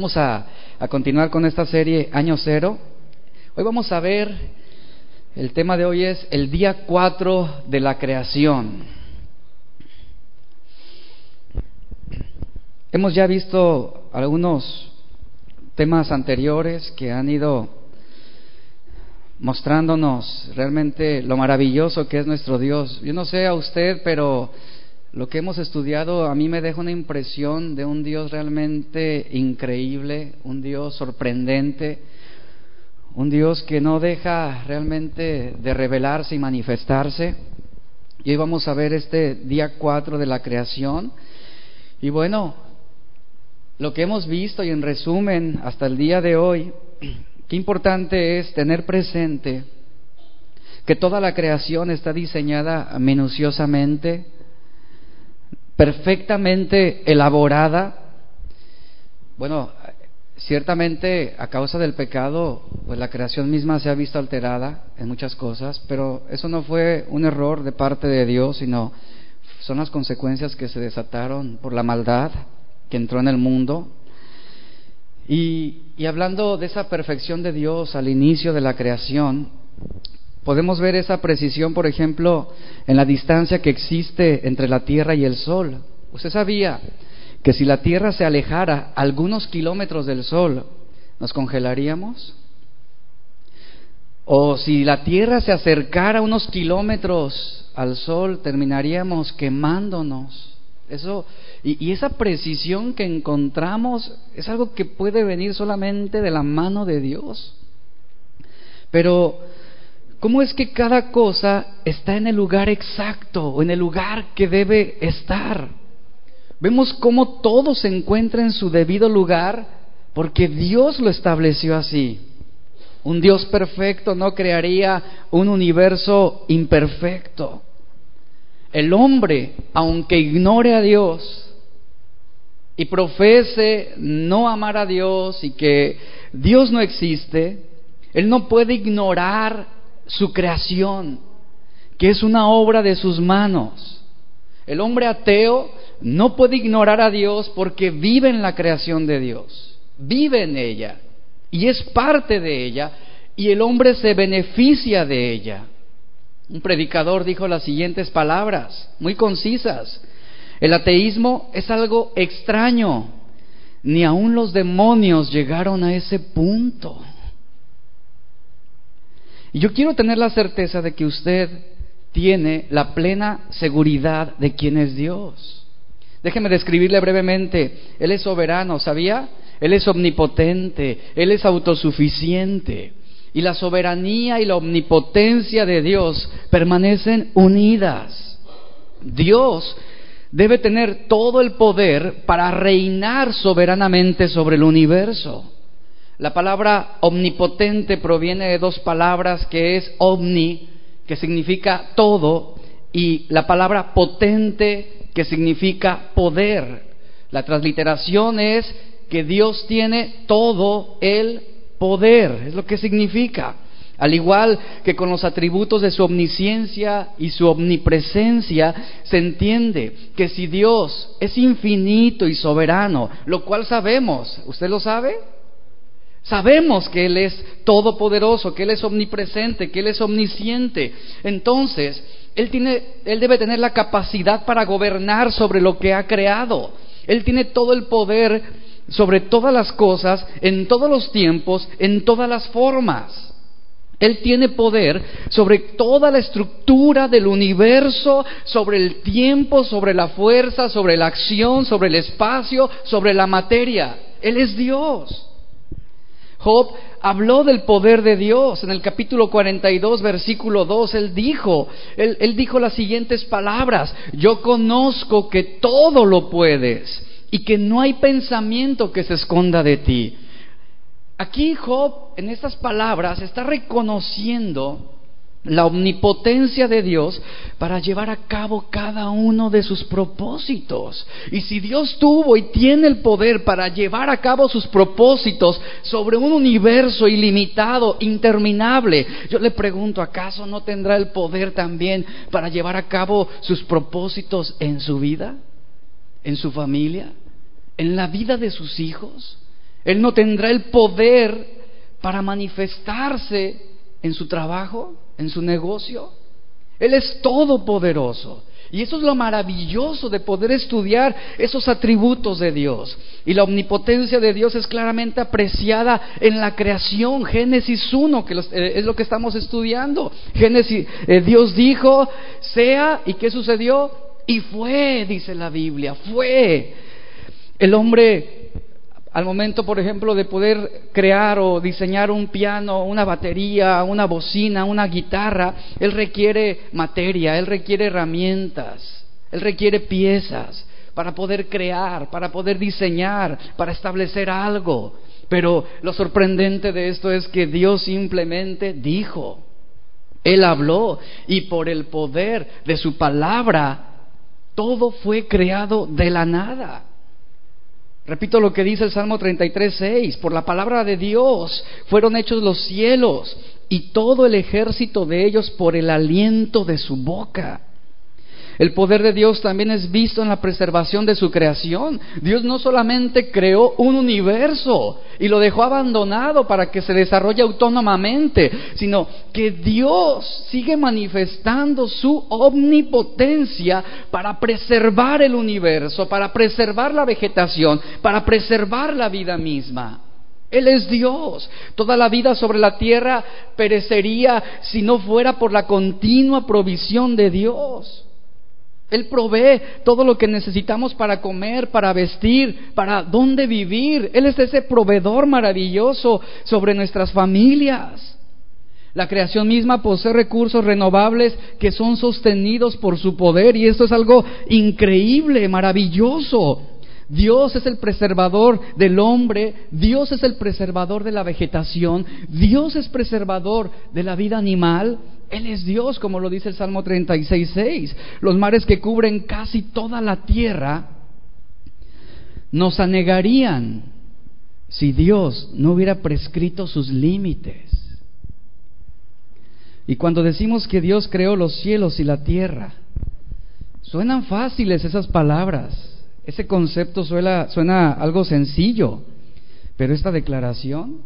Vamos a, continuar con esta serie Año Cero. Hoy vamos a ver, el tema de hoy es el día 4 de la creación. Hemos ya visto algunos temas anteriores que han ido mostrándonos realmente lo maravilloso que es nuestro Dios. Yo no sé a usted, pero lo que hemos estudiado a mí me deja una impresión de un Dios realmente increíble, un Dios sorprendente, un Dios que no deja realmente de revelarse y manifestarse. Y hoy vamos a ver este día 4 de la creación. Y bueno, lo que hemos visto y en resumen hasta el día de hoy, qué importante es tener presente que toda la creación está diseñada minuciosamente, perfectamente elaborada. Bueno, ciertamente a causa del pecado, pues la creación misma se ha visto alterada en muchas cosas, pero eso no fue un error de parte de Dios, sino son las consecuencias que se desataron por la maldad que entró en el mundo. Y, y hablando de esa perfección de Dios al inicio de la creación, Podemos ver esa precisión, por ejemplo, en la distancia que existe entre la Tierra y el Sol. Usted sabía que si la Tierra se alejara algunos kilómetros del Sol, ¿nos congelaríamos? O si la Tierra se acercara unos kilómetros al Sol, terminaríamos quemándonos. Eso, y, y, esa precisión que encontramos es algo que puede venir solamente de la mano de Dios. Pero ¿Cómo es que cada cosa está en el lugar exacto o en el lugar que debe estar? Vemos cómo todo se encuentra en su debido lugar porque Dios lo estableció así. Un Dios perfecto no crearía un universo imperfecto. El hombre, aunque ignore a Dios y profese no amar a Dios y que Dios no existe, él no puede ignorar su creación, que es una obra de sus manos. El hombre ateo no puede ignorar a Dios porque vive en la creación de Dios, vive en ella y es parte de ella y el hombre se beneficia de ella. Un predicador dijo las siguientes palabras, muy concisas. El ateísmo es algo extraño. Ni aun los demonios llegaron a ese punto. Y yo quiero tener la certeza de que usted tiene la plena seguridad de quién es Dios. Déjeme describirle brevemente. Él es soberano, ¿sabía? Él es omnipotente, Él es autosuficiente. Y la soberanía y la omnipotencia de Dios permanecen unidas. Dios debe tener todo el poder para reinar soberanamente sobre el universo. La palabra omnipotente proviene de dos palabras que es omni, que significa todo, y la palabra potente, que significa poder. La transliteración es que Dios tiene todo el poder, es lo que significa. Al igual que con los atributos de su omnisciencia y su omnipresencia, se entiende que si Dios es infinito y soberano, lo cual sabemos, ¿usted lo sabe? Sabemos que Él es todopoderoso, que Él es omnipresente, que Él es omnisciente. Entonces, Él, tiene, Él debe tener la capacidad para gobernar sobre lo que ha creado. Él tiene todo el poder sobre todas las cosas, en todos los tiempos, en todas las formas. Él tiene poder sobre toda la estructura del universo, sobre el tiempo, sobre la fuerza, sobre la acción, sobre el espacio, sobre la materia. Él es Dios. Job habló del poder de Dios. En el capítulo 42, versículo 2, él dijo, él, él dijo las siguientes palabras, yo conozco que todo lo puedes y que no hay pensamiento que se esconda de ti. Aquí Job, en estas palabras, está reconociendo la omnipotencia de Dios para llevar a cabo cada uno de sus propósitos. Y si Dios tuvo y tiene el poder para llevar a cabo sus propósitos sobre un universo ilimitado, interminable, yo le pregunto, ¿acaso no tendrá el poder también para llevar a cabo sus propósitos en su vida, en su familia, en la vida de sus hijos? Él no tendrá el poder para manifestarse en su trabajo, en su negocio. Él es todopoderoso. Y eso es lo maravilloso de poder estudiar esos atributos de Dios. Y la omnipotencia de Dios es claramente apreciada en la creación. Génesis 1, que eh, es lo que estamos estudiando. Génesis, eh, Dios dijo, sea, ¿y qué sucedió? Y fue, dice la Biblia, fue. El hombre al momento, por ejemplo, de poder crear o diseñar un piano, una batería, una bocina, una guitarra, él requiere materia, él requiere herramientas, él requiere piezas para poder crear, para poder diseñar, para establecer algo. Pero lo sorprendente de esto es que Dios simplemente dijo, Él habló y por el poder de su palabra, todo fue creado de la nada. Repito lo que dice el Salmo 33, 6. Por la palabra de Dios fueron hechos los cielos y todo el ejército de ellos por el aliento de su boca. El poder de Dios también es visto en la preservación de su creación. Dios no solamente creó un universo y lo dejó abandonado para que se desarrolle autónomamente, sino que Dios sigue manifestando su omnipotencia para preservar el universo, para preservar la vegetación, para preservar la vida misma. Él es Dios. Toda la vida sobre la tierra perecería si no fuera por la continua provisión de Dios. Él provee todo lo que necesitamos para comer, para vestir, para dónde vivir. Él es ese proveedor maravilloso sobre nuestras familias. La creación misma posee recursos renovables que son sostenidos por su poder y esto es algo increíble, maravilloso. Dios es el preservador del hombre, Dios es el preservador de la vegetación, Dios es preservador de la vida animal, Él es Dios, como lo dice el Salmo 36.6. Los mares que cubren casi toda la tierra nos anegarían si Dios no hubiera prescrito sus límites. Y cuando decimos que Dios creó los cielos y la tierra, suenan fáciles esas palabras ese concepto suena, suena algo sencillo, pero esta declaración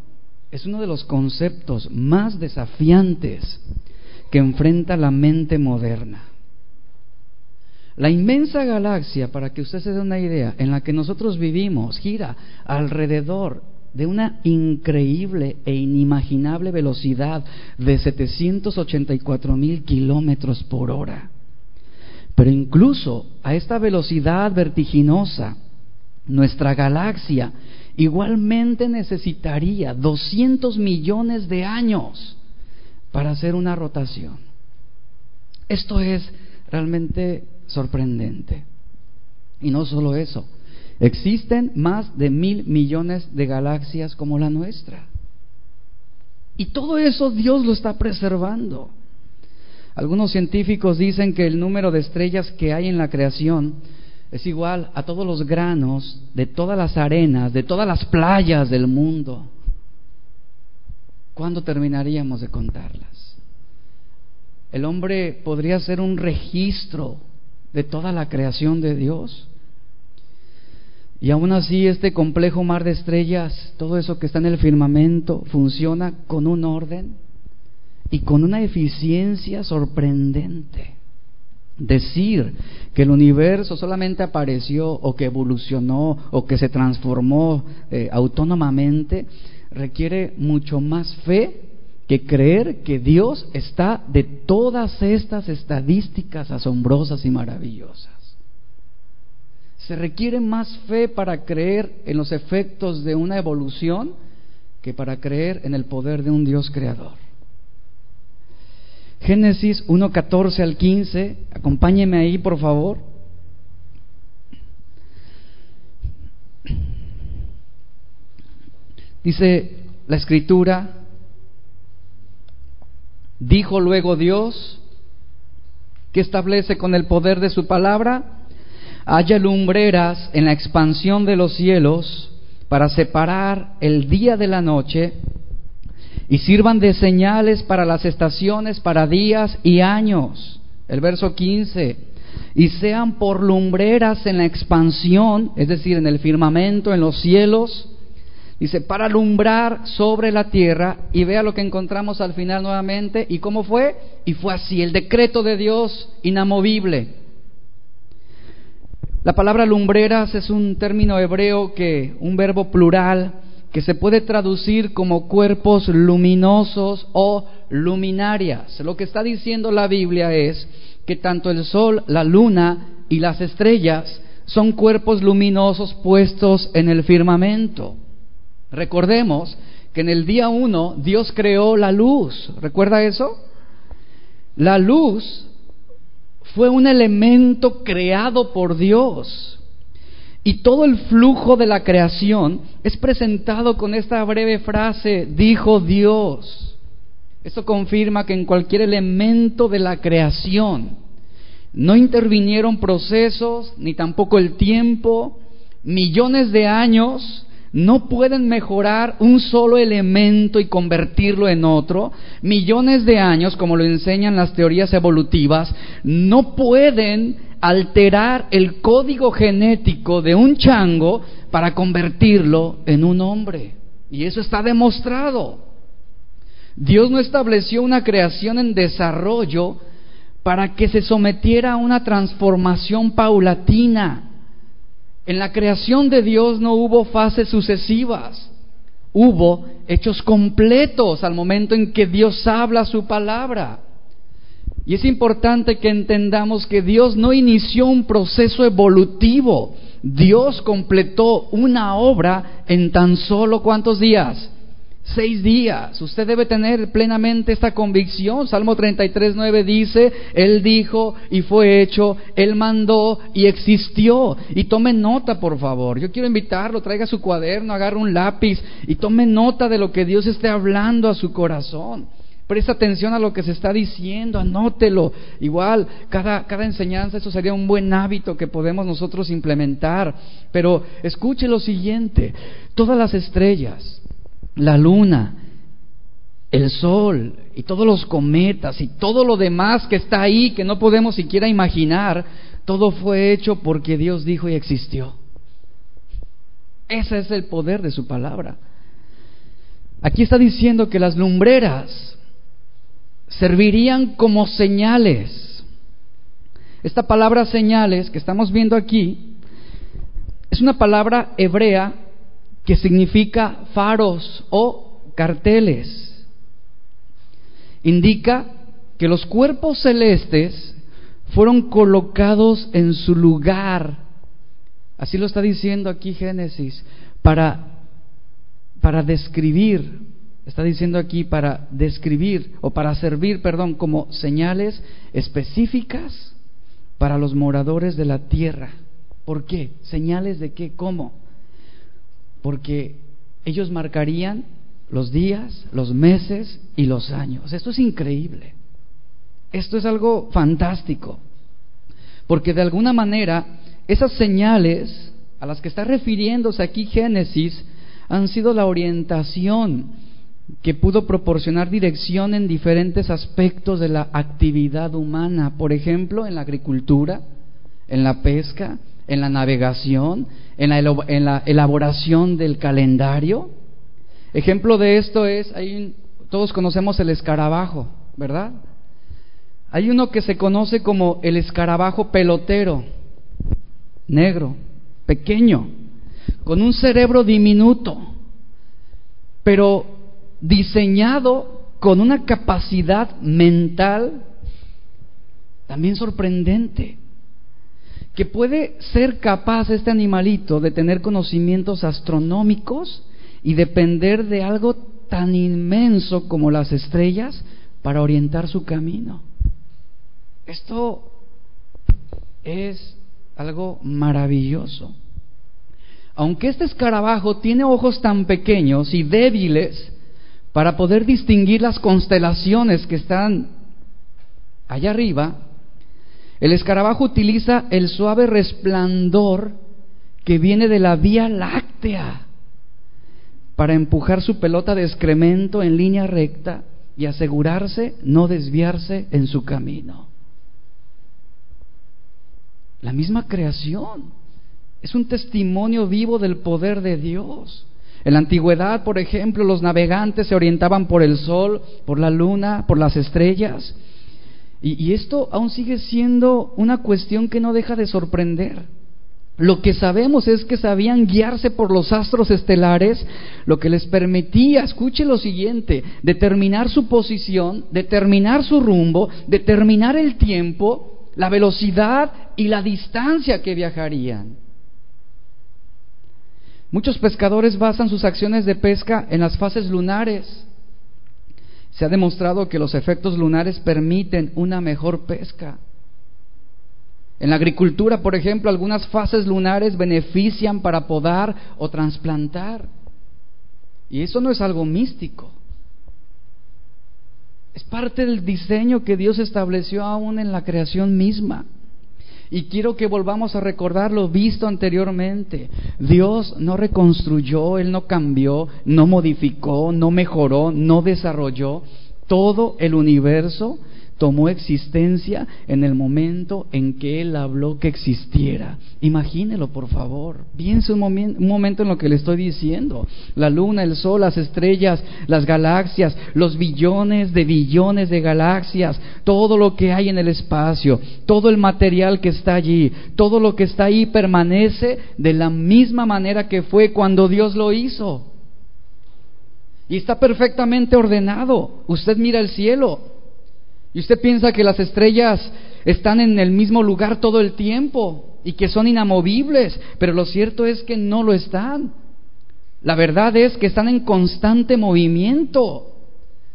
es uno de los conceptos más desafiantes que enfrenta la mente moderna. La inmensa galaxia, para que usted se dé una idea, en la que nosotros vivimos, gira alrededor de una increíble e inimaginable velocidad de 784 mil kilómetros por hora. Pero incluso a esta velocidad vertiginosa, nuestra galaxia igualmente necesitaría 200 millones de años para hacer una rotación. Esto es realmente sorprendente. Y no solo eso, existen más de mil millones de galaxias como la nuestra. Y todo eso Dios lo está preservando. Algunos científicos dicen que el número de estrellas que hay en la creación es igual a todos los granos de todas las arenas, de todas las playas del mundo. ¿Cuándo terminaríamos de contarlas? El hombre podría ser un registro de toda la creación de Dios. Y aún así este complejo mar de estrellas, todo eso que está en el firmamento, funciona con un orden y con una eficiencia sorprendente. Decir que el universo solamente apareció o que evolucionó o que se transformó eh, autónomamente requiere mucho más fe que creer que Dios está de todas estas estadísticas asombrosas y maravillosas. Se requiere más fe para creer en los efectos de una evolución que para creer en el poder de un Dios creador. Génesis 1.14 al 15, acompáñeme ahí por favor. Dice la escritura, dijo luego Dios, que establece con el poder de su palabra, haya lumbreras en la expansión de los cielos para separar el día de la noche y sirvan de señales para las estaciones, para días y años. El verso 15, y sean por lumbreras en la expansión, es decir, en el firmamento, en los cielos, Dice, para alumbrar sobre la tierra, y vea lo que encontramos al final nuevamente, ¿y cómo fue? Y fue así, el decreto de Dios inamovible. La palabra lumbreras es un término hebreo que, un verbo plural, que se puede traducir como cuerpos luminosos o luminarias. Lo que está diciendo la Biblia es que tanto el sol, la luna y las estrellas son cuerpos luminosos puestos en el firmamento. Recordemos que en el día uno Dios creó la luz. ¿Recuerda eso? La luz fue un elemento creado por Dios. Y todo el flujo de la creación es presentado con esta breve frase, dijo Dios. Esto confirma que en cualquier elemento de la creación no intervinieron procesos, ni tampoco el tiempo, millones de años no pueden mejorar un solo elemento y convertirlo en otro. Millones de años, como lo enseñan las teorías evolutivas, no pueden alterar el código genético de un chango para convertirlo en un hombre. Y eso está demostrado. Dios no estableció una creación en desarrollo para que se sometiera a una transformación paulatina. En la creación de Dios no hubo fases sucesivas, hubo hechos completos al momento en que Dios habla su palabra. Y es importante que entendamos que Dios no inició un proceso evolutivo. Dios completó una obra en tan solo cuántos días? Seis días. Usted debe tener plenamente esta convicción. Salmo 33, 9 dice, Él dijo y fue hecho, Él mandó y existió. Y tome nota, por favor. Yo quiero invitarlo, traiga su cuaderno, agarre un lápiz y tome nota de lo que Dios esté hablando a su corazón. Presta atención a lo que se está diciendo, anótelo. Igual, cada, cada enseñanza, eso sería un buen hábito que podemos nosotros implementar. Pero escuche lo siguiente, todas las estrellas, la luna, el sol y todos los cometas y todo lo demás que está ahí que no podemos siquiera imaginar, todo fue hecho porque Dios dijo y existió. Ese es el poder de su palabra. Aquí está diciendo que las lumbreras servirían como señales. Esta palabra señales que estamos viendo aquí es una palabra hebrea que significa faros o carteles. Indica que los cuerpos celestes fueron colocados en su lugar. Así lo está diciendo aquí Génesis, para, para describir Está diciendo aquí para describir o para servir, perdón, como señales específicas para los moradores de la tierra. ¿Por qué? ¿Señales de qué? ¿Cómo? Porque ellos marcarían los días, los meses y los años. Esto es increíble. Esto es algo fantástico. Porque de alguna manera esas señales a las que está refiriéndose aquí Génesis han sido la orientación que pudo proporcionar dirección en diferentes aspectos de la actividad humana, por ejemplo, en la agricultura, en la pesca, en la navegación, en la, elaboración del calendario. Ejemplo de esto es, hay todos conocemos el escarabajo, ¿verdad? Hay uno que se conoce como el escarabajo pelotero, negro, pequeño, con un cerebro diminuto, pero diseñado con una capacidad mental también sorprendente, que puede ser capaz este animalito de tener conocimientos astronómicos y depender de algo tan inmenso como las estrellas para orientar su camino. Esto es algo maravilloso. Aunque este escarabajo tiene ojos tan pequeños y débiles, para poder distinguir las constelaciones que están allá arriba, el escarabajo utiliza el suave resplandor que viene de la Vía Láctea para empujar su pelota de excremento en línea recta y asegurarse no desviarse en su camino. La misma creación es un testimonio vivo del poder de Dios. En la antigüedad, por ejemplo, los navegantes se orientaban por el sol, por la luna, por las estrellas. Y, esto aún sigue siendo una cuestión que no deja de sorprender. Lo que sabemos es que sabían guiarse por los astros estelares, lo que les permitía, escuche lo siguiente, determinar su posición, determinar su rumbo, determinar el tiempo, la velocidad y la distancia que viajarían. Muchos pescadores basan sus acciones de pesca en las fases lunares. Se ha demostrado que los efectos lunares permiten una mejor pesca. En la agricultura, por ejemplo, algunas fases lunares benefician para podar o trasplantar. Y eso no es algo místico. Es parte del diseño que Dios estableció aún en la creación misma. Y quiero que volvamos a recordar lo visto anteriormente. Dios no reconstruyó, Él no cambió, no modificó, no mejoró, no desarrolló. Todo el universo tomó existencia en el momento en que Él habló que existiera. Imagínelo, por favor. Piense un, un, momento en lo que le estoy diciendo. La luna, el sol, las estrellas, las galaxias, los billones de billones de galaxias, todo lo que hay en el espacio, todo el material que está allí, todo lo que está ahí permanece de la misma manera que fue cuando Dios lo hizo. Y está perfectamente ordenado. Usted mira el cielo, y usted piensa que las estrellas están en el mismo lugar todo el tiempo y que son inamovibles, pero lo cierto es que no lo están. La verdad es que están en constante movimiento.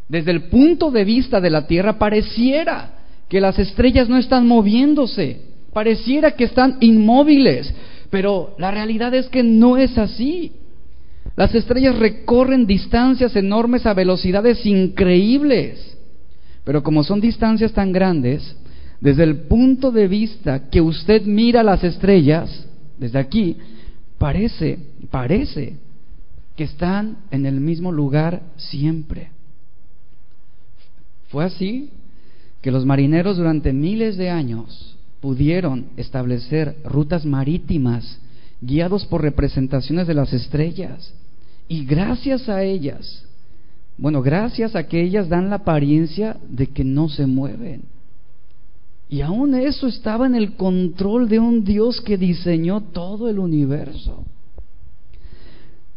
Desde el punto de vista de la Tierra pareciera que las estrellas no están moviéndose, pareciera que están inmóviles, pero la realidad es que no es así. Las estrellas recorren distancias enormes a velocidades increíbles. Pero como son distancias tan grandes, desde el punto de vista que usted mira las estrellas, desde aquí, parece, parece que están en el mismo lugar siempre. Fue así que los marineros durante miles de años pudieron establecer rutas marítimas guiados por representaciones de las estrellas. Y gracias a ellas bueno, gracias a que ellas dan la apariencia de que no se mueven. Y aún eso estaba en el control de un Dios que diseñó todo el universo.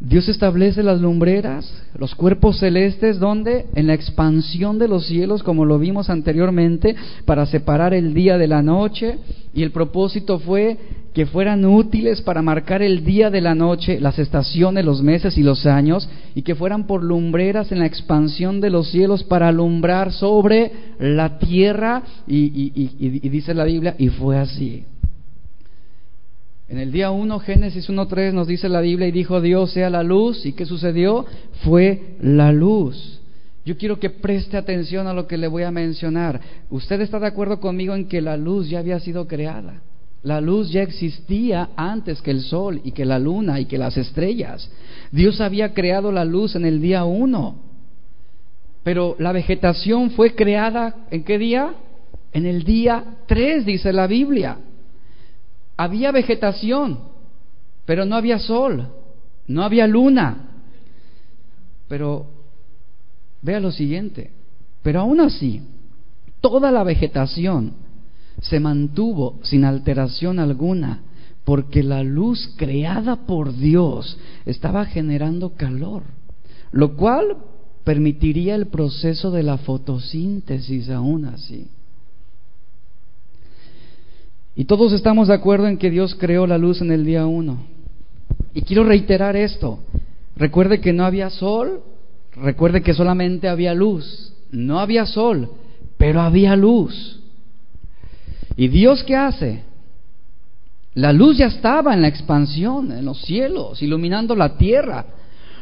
Dios establece las lumbreras, los cuerpos celestes, donde en la expansión de los cielos, como lo vimos anteriormente, para separar el día de la noche, y el propósito fue que fueran útiles para marcar el día de la noche, las estaciones, los meses y los años, y que fueran por lumbreras en la expansión de los cielos para alumbrar sobre la tierra, y, dice la Biblia, y fue así. En el día 1, Génesis 1.3 nos dice la Biblia, y dijo Dios sea la luz, y ¿qué sucedió? Fue la luz. Yo quiero que preste atención a lo que le voy a mencionar. ¿Usted está de acuerdo conmigo en que la luz ya había sido creada? La luz ya existía antes que el sol y que la luna y que las estrellas. Dios había creado la luz en el día uno. Pero la vegetación fue creada en qué día? En el día tres, dice la Biblia. Había vegetación, pero no había sol, no había luna. Pero vea lo siguiente, pero aún así, toda la vegetación se mantuvo sin alteración alguna, porque la luz creada por Dios estaba generando calor, lo cual permitiría el proceso de la fotosíntesis aún así. Y todos estamos de acuerdo en que Dios creó la luz en el día uno. Y quiero reiterar esto. Recuerde que no había sol, recuerde que solamente había luz. No había sol, pero había luz. ¿Y Dios qué hace? La luz ya estaba en la expansión, en los cielos, iluminando la tierra.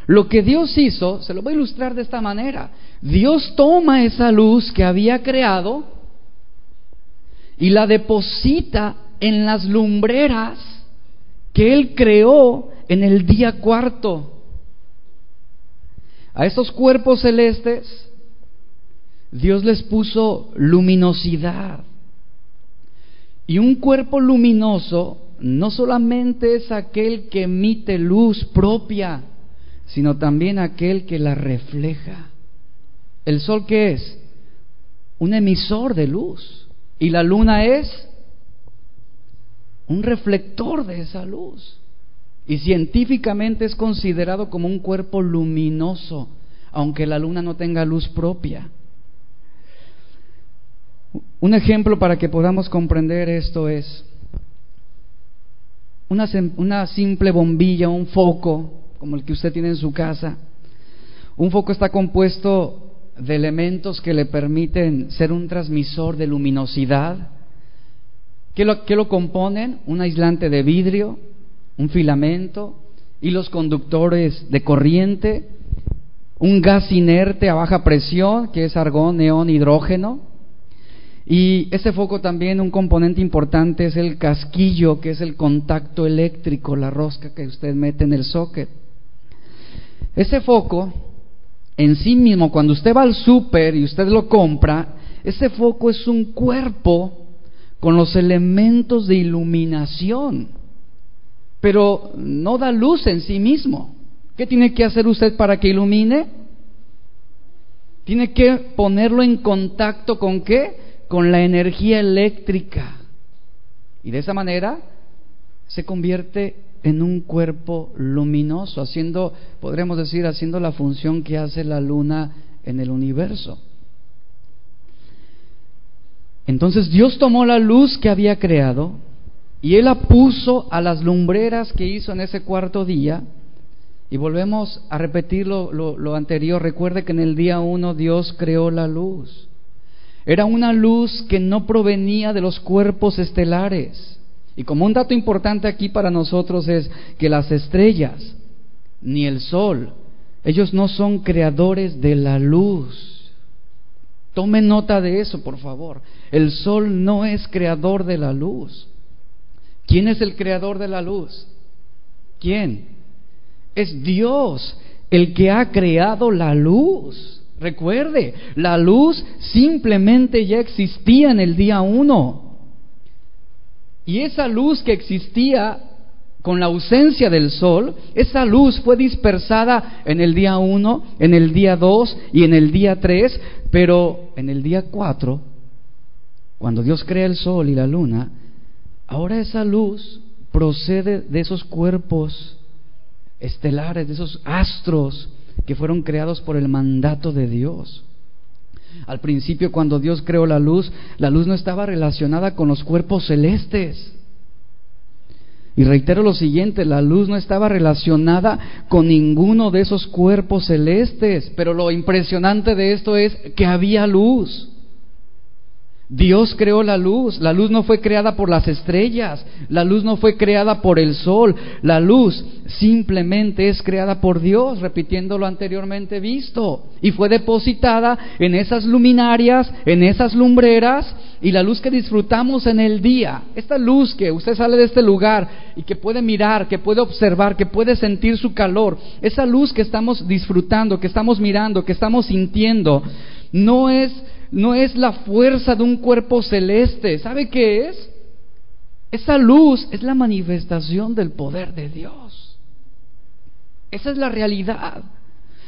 Lo que Dios hizo, se lo voy a ilustrar de esta manera. Dios toma esa luz que había creado y la deposita en las lumbreras que Él creó en el día cuarto. A esos cuerpos celestes, Dios les puso luminosidad. Y un cuerpo luminoso no solamente es aquel que emite luz propia, sino también aquel que la refleja. ¿El sol qué es? Un emisor de luz. Y la luna es un reflector de esa luz. Y científicamente es considerado como un cuerpo luminoso, aunque la luna no tenga luz propia. Un ejemplo para que podamos comprender esto es una, una simple bombilla, un foco, como el que usted tiene en su casa. Un foco está compuesto de elementos que le permiten ser un transmisor de luminosidad. ¿Qué lo, lo componen? Un aislante de vidrio, un filamento, y los conductores de corriente, un gas inerte a baja presión, que es argón, neón, hidrógeno, y ese foco también, un componente importante es el casquillo, que es el contacto eléctrico, la rosca que usted mete en el socket. Ese foco, en sí mismo, cuando usted va al súper y usted lo compra, ese foco es un cuerpo con los elementos de iluminación, pero no da luz en sí mismo. ¿Qué tiene que hacer usted para que ilumine? Tiene que ponerlo en contacto con qué? Con la energía eléctrica. Y de esa manera se convierte en un cuerpo luminoso, haciendo, podríamos decir, haciendo la función que hace la luna en el universo. Entonces Dios tomó la luz que había creado y Él la puso a las lumbreras que hizo en ese cuarto día. Y volvemos a repetir lo, lo anterior. Recuerde que en el día uno Dios creó la luz. Era una luz que no provenía de los cuerpos estelares. Y como un dato importante aquí para nosotros es que las estrellas, ni el sol, ellos no son creadores de la luz. Tome nota de eso, por favor. El sol no es creador de la luz. ¿Quién es el creador de la luz? ¿Quién? Es Dios el que ha creado la luz. Recuerde, la luz simplemente ya existía en el día uno. Y esa luz que existía con la ausencia del sol, esa luz fue dispersada en el día uno, en el día dos y en el día tres, pero en el día cuatro, cuando Dios crea el sol y la luna, ahora esa luz procede de esos cuerpos estelares, de esos astros que fueron creados por el mandato de Dios. Al principio, cuando Dios creó la luz, la luz no estaba relacionada con los cuerpos celestes. Y reitero lo siguiente, la luz no estaba relacionada con ninguno de esos cuerpos celestes, pero lo impresionante de esto es que había luz. Dios creó la luz, la luz no fue creada por las estrellas, la luz no fue creada por el sol, la luz simplemente es creada por Dios, repitiendo lo anteriormente visto, y fue depositada en esas luminarias, en esas lumbreras, y la luz que disfrutamos en el día, esta luz que usted sale de este lugar y que puede mirar, que puede observar, que puede sentir su calor, esa luz que estamos disfrutando, que estamos mirando, que estamos sintiendo, no es no es la fuerza de un cuerpo celeste. ¿Sabe qué es? Esa luz es la manifestación del poder de Dios. Esa es la realidad.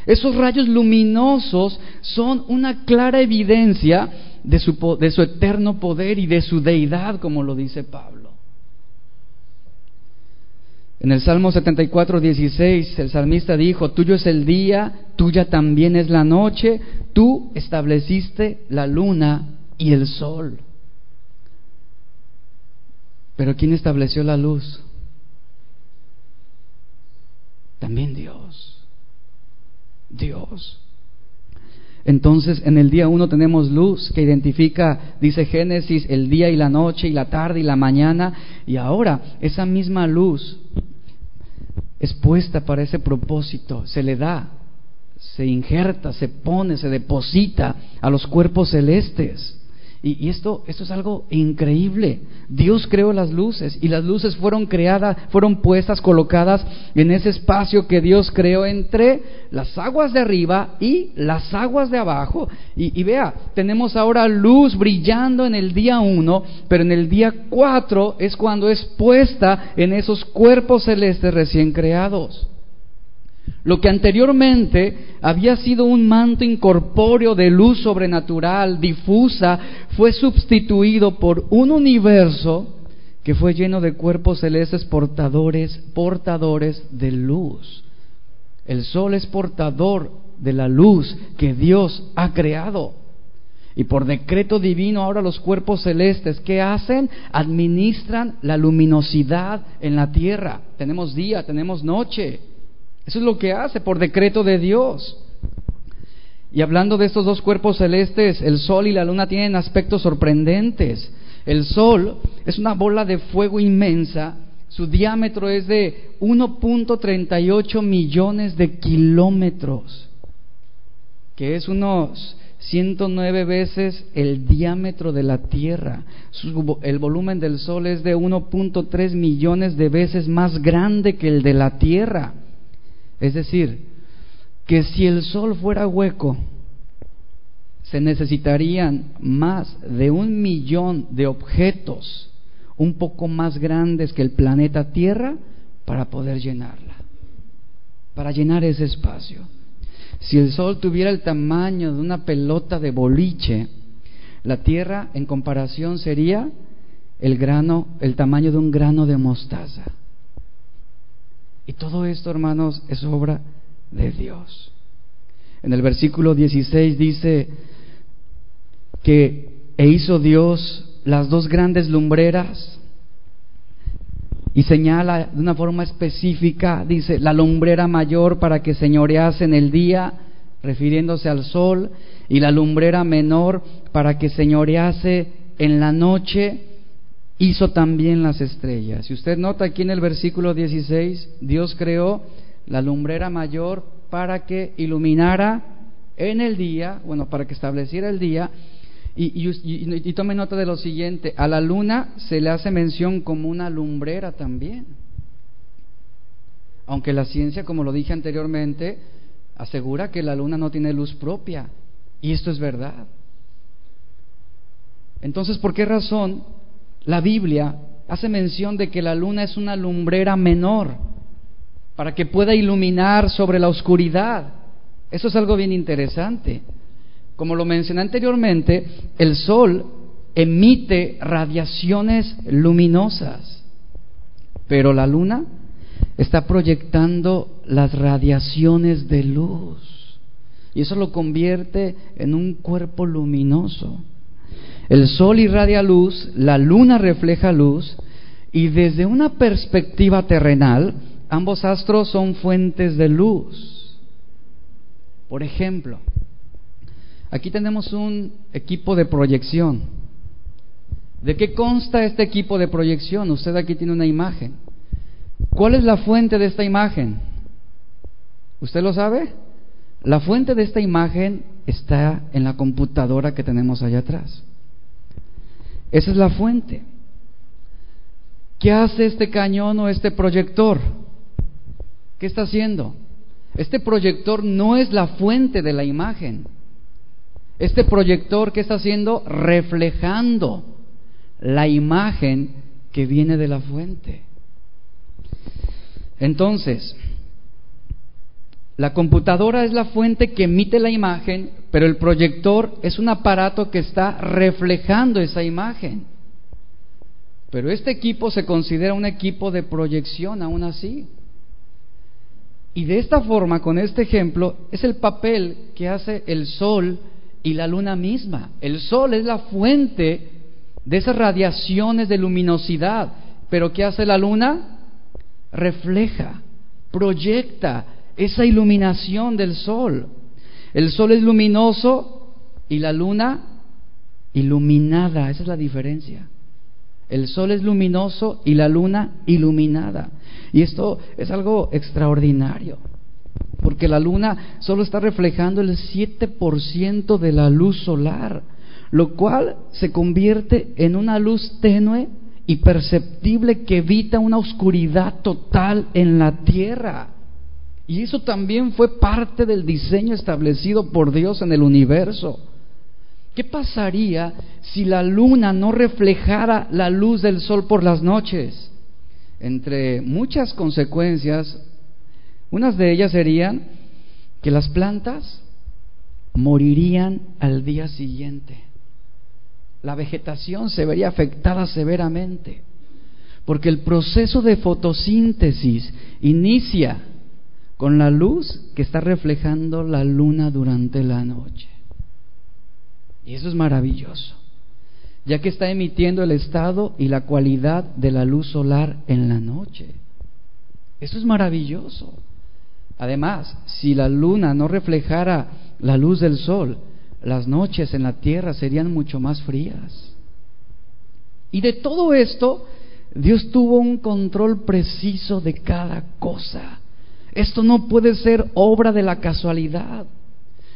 Esos rayos luminosos son una clara evidencia de su, de su eterno poder y de su deidad, como lo dice Pablo. En el Salmo 74, 16, el salmista dijo, tuyo es el día, tuya también es la noche, tú estableciste la luna y el sol. Pero ¿quién estableció la luz? También Dios. Dios. Entonces, en el día uno tenemos luz que identifica, dice Génesis, el día y la noche y la tarde y la mañana. Y ahora, esa misma luz es puesta para ese propósito, se le da, se injerta, se pone, se deposita a los cuerpos celestes. Y, esto, esto es algo increíble. Dios creó las luces y las luces fueron creadas, fueron puestas, colocadas en ese espacio que Dios creó entre las aguas de arriba y las aguas de abajo. Y, y vea, tenemos ahora luz brillando en el día uno, pero en el día cuatro es cuando es puesta en esos cuerpos celestes recién creados. Lo que anteriormente había sido un manto incorpóreo de luz sobrenatural, difusa, fue sustituido por un universo que fue lleno de cuerpos celestes portadores, portadores de luz. El sol es portador de la luz que Dios ha creado. Y por decreto divino ahora los cuerpos celestes, ¿qué hacen? Administran la luminosidad en la tierra. Tenemos día, tenemos noche. Eso es lo que hace por decreto de Dios. Y hablando de estos dos cuerpos celestes, el sol y la luna tienen aspectos sorprendentes. El sol es una bola de fuego inmensa, su diámetro es de 1.38 millones de kilómetros, que es unos 109 veces el diámetro de la Tierra. el volumen del Sol es de 1.3 millones de veces más grande que el de la Tierra. Es decir, que si el Sol fuera hueco, se necesitarían más de un millón de objetos un poco más grandes que el planeta Tierra para poder llenarla, para llenar ese espacio. Si el Sol tuviera el tamaño de una pelota de boliche, la Tierra en comparación sería el grano, el tamaño de un grano de mostaza. Y todo esto, hermanos, es obra de Dios. En el versículo 16 dice que e hizo Dios las dos grandes lumbreras y señala de una forma específica, dice, la lumbrera mayor para que señorease en el día, refiriéndose al sol, y la lumbrera menor para que señorease en la noche, hizo también las estrellas. Si usted nota aquí en el versículo 16, Dios creó la lumbrera mayor para que iluminara en el día, bueno, para que estableciera el día, y, tome nota de lo siguiente, a la luna se le hace mención como una lumbrera también. Aunque la ciencia, como lo dije anteriormente, asegura que la luna no tiene luz propia. Y esto es verdad. Entonces, ¿por qué razón la Biblia hace mención de que la luna es una lumbrera menor para que pueda iluminar sobre la oscuridad? Eso es algo bien interesante. Como lo mencioné anteriormente, el Sol emite radiaciones luminosas, pero la Luna está proyectando las radiaciones de luz. Y eso lo convierte en un cuerpo luminoso. El Sol irradia luz, la Luna refleja luz, y desde una perspectiva terrenal, ambos astros son fuentes de luz. Por ejemplo, Aquí tenemos un equipo de proyección. ¿De qué consta este equipo de proyección? Usted aquí tiene una imagen. ¿Cuál es la fuente de esta imagen? ¿Usted lo sabe? La fuente de esta imagen está en la computadora que tenemos allá atrás. Esa es la fuente. ¿Qué hace este cañón o este proyector? ¿Qué está haciendo? Este proyector no es la fuente de la imagen. Este proyector, ¿qué está haciendo? Reflejando la imagen que viene de la fuente. Entonces, la computadora es la fuente que emite la imagen, pero el proyector es un aparato que está reflejando esa imagen. Pero este equipo se considera un equipo de proyección aún así. Y de esta forma, con este ejemplo, es el papel que hace el sol y la luna misma. El sol es la fuente de esas radiaciones de luminosidad. Pero ¿qué hace la luna? Refleja, proyecta esa iluminación del sol. El sol es luminoso y la luna iluminada. Esa es la diferencia. El sol es luminoso y la luna iluminada. Y esto es algo extraordinario porque la luna solo está reflejando el 7% de la luz solar, lo cual se convierte en una luz tenue y perceptible que evita una oscuridad total en la tierra. Y eso también fue parte del diseño establecido por Dios en el universo. ¿Qué pasaría si la luna no reflejara la luz del sol por las noches? Entre muchas consecuencias, Unas de ellas serían que las plantas morirían al día siguiente. La vegetación se vería afectada severamente, porque el proceso de fotosíntesis inicia con la luz que está reflejando la luna durante la noche. Y eso es maravilloso, ya que está emitiendo el estado y la cualidad de la luz solar en la noche. Eso es maravilloso. Además, si la luna no reflejara la luz del sol, las noches en la tierra serían mucho más frías. Y de todo esto, Dios tuvo un control preciso de cada cosa. Esto no puede ser obra de la casualidad.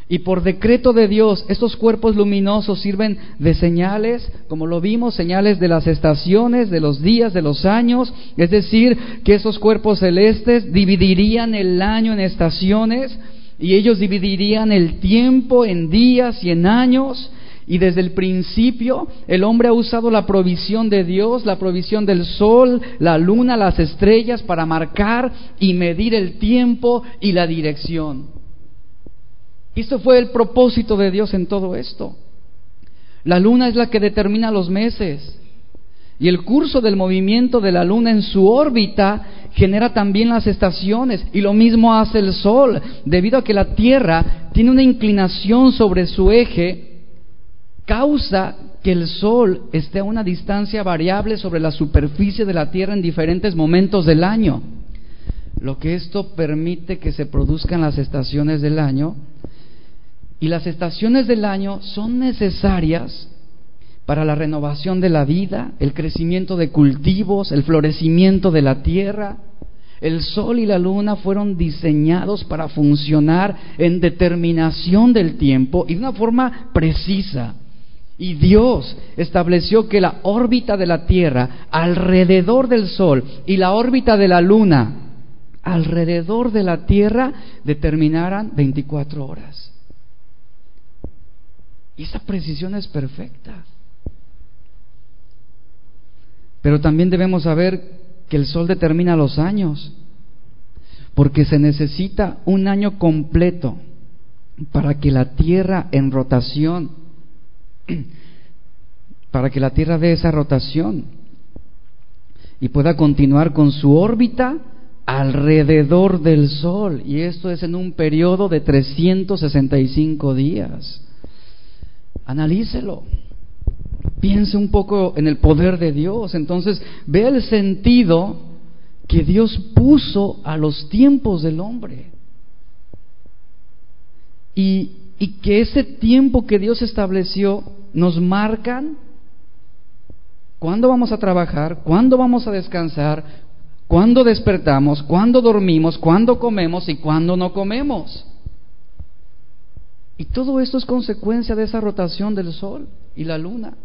Y por decreto de Dios, estos cuerpos luminosos sirven de señales, como lo vimos, señales de las estaciones, de los días, de los años. Es decir, que esos cuerpos celestes dividirían el año en estaciones y ellos dividirían el tiempo en días y en años. Y desde el principio el hombre ha usado la provisión de Dios, la provisión del sol, la luna, las estrellas para marcar y medir el tiempo y la dirección. Esto fue el propósito de Dios en todo esto. La luna es la que determina los meses. Y el curso del movimiento de la luna en su órbita genera también las estaciones. Y lo mismo hace el sol. Debido a que la Tierra tiene una inclinación sobre su eje, causa que el sol esté a una distancia variable sobre la superficie de la Tierra en diferentes momentos del año. Lo que esto permite que se produzcan las estaciones del año y las estaciones del año son necesarias para la renovación de la vida, el crecimiento de cultivos, el florecimiento de la tierra. El sol y la luna fueron diseñados para funcionar en determinación del tiempo y de una forma precisa. Y Dios estableció que la órbita de la Tierra alrededor del Sol y la órbita de la Luna alrededor de la Tierra determinaran 24 horas. Y esa precisión es perfecta. Pero también debemos saber que el sol determina los años, porque se necesita un año completo para que la Tierra en rotación, para que la Tierra dé esa rotación y pueda continuar con su órbita alrededor del Sol. Y esto es en un periodo de 365 días. Analícelo. Piense un poco en el poder de Dios. Entonces, vea el sentido que Dios puso a los tiempos del hombre. Y, y que ese tiempo que Dios estableció nos marcan cuándo vamos a trabajar, cuándo vamos a descansar, cuándo despertamos, cuándo dormimos, cuándo comemos y cuándo no comemos. Y todo esto es consecuencia de esa rotación del Sol y la Luna.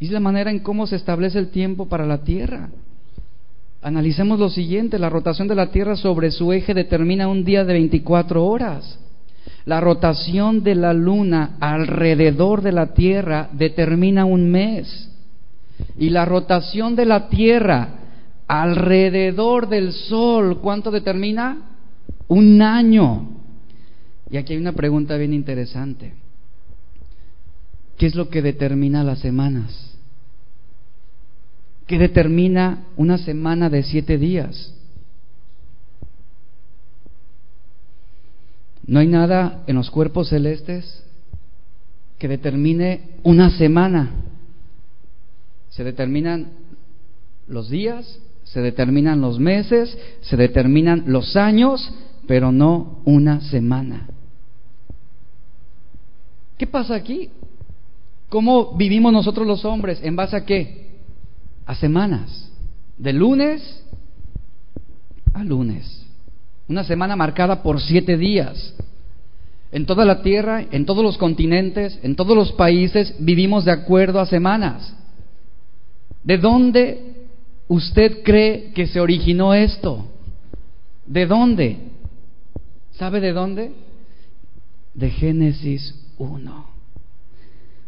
Es la manera en cómo se establece el tiempo para la Tierra. Analicemos lo siguiente, la rotación de la Tierra sobre su eje determina un día de 24 horas. La rotación de la Luna alrededor de la Tierra determina un mes. Y la rotación de la Tierra alrededor del Sol, ¿cuánto determina? Un año. Y aquí hay una pregunta bien interesante. ¿Qué es lo que determina las semanas? ¿Qué determina una semana de siete días? No hay nada en los cuerpos celestes que determine una semana. Se determinan los días, se determinan los meses, se determinan los años, pero no una semana. ¿Qué pasa aquí? ¿Cómo vivimos nosotros los hombres? ¿En base a qué? A semanas. De lunes a lunes. Una semana marcada por siete días. En toda la tierra, en todos los continentes, en todos los países, vivimos de acuerdo a semanas. ¿De dónde usted cree que se originó esto? ¿De dónde? ¿Sabe de dónde? De Génesis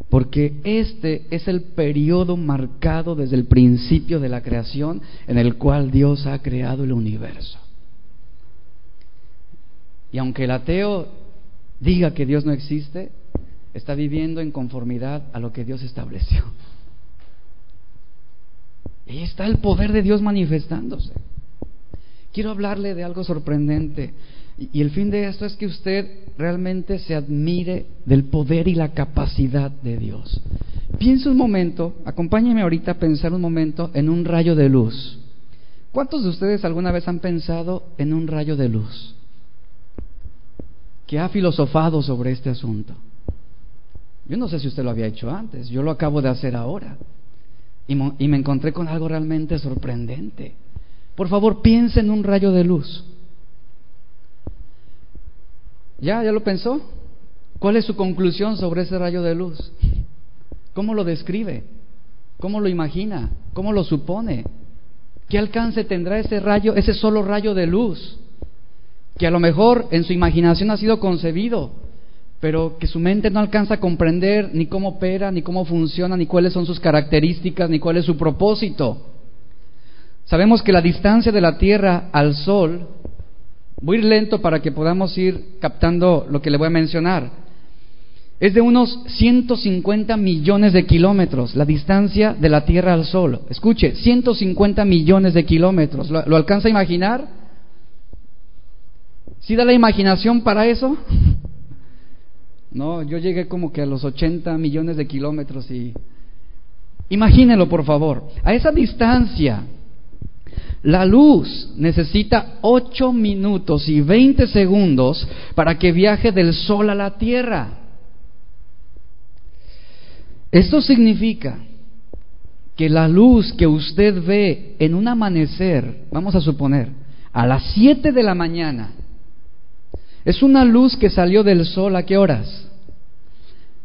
porque este es el periodo marcado desde el principio de la creación en el cual Dios ha creado el universo. Y aunque el ateo diga que Dios no existe, está viviendo en conformidad a lo que Dios estableció. Y está el poder de Dios manifestándose. Quiero hablarle de algo sorprendente. Y el fin de esto es que usted realmente se admire del poder y la capacidad de Dios. Piense un momento, acompáñeme ahorita a pensar un momento en un rayo de luz. ¿Cuántos de ustedes alguna vez han pensado en un rayo de luz? Que ha filosofado sobre este asunto. Yo no sé si usted lo había hecho antes, yo lo acabo de hacer ahora. Y, me encontré con algo realmente sorprendente. Por favor, piense en un rayo de luz. ¿Ya? ¿Ya lo pensó? ¿Cuál es su conclusión sobre ese rayo de luz? ¿Cómo lo describe? ¿Cómo lo imagina? ¿Cómo lo supone? ¿Qué alcance tendrá ese rayo, ese solo rayo de luz? Que a lo mejor en su imaginación ha sido concebido, pero que su mente no alcanza a comprender ni cómo opera, ni cómo funciona, ni cuáles son sus características, ni cuál es su propósito. Sabemos que la distancia de la Tierra al Sol Voy a ir lento para que podamos ir captando lo que le voy a mencionar. Es de unos 150 millones de kilómetros la distancia de la Tierra al Sol. Escuche, 150 millones de kilómetros. ¿Lo, alcanza a imaginar? ¿Sí da la imaginación para eso? No, yo llegué como que a los 80 millones de kilómetros y... Imagínelo, por favor. A esa distancia la luz necesita 8 minutos y 20 segundos para que viaje del Sol a la Tierra. Esto significa que la luz que usted ve en un amanecer, vamos a suponer, a las 7 de la mañana, es una luz que salió del sol a qué horas?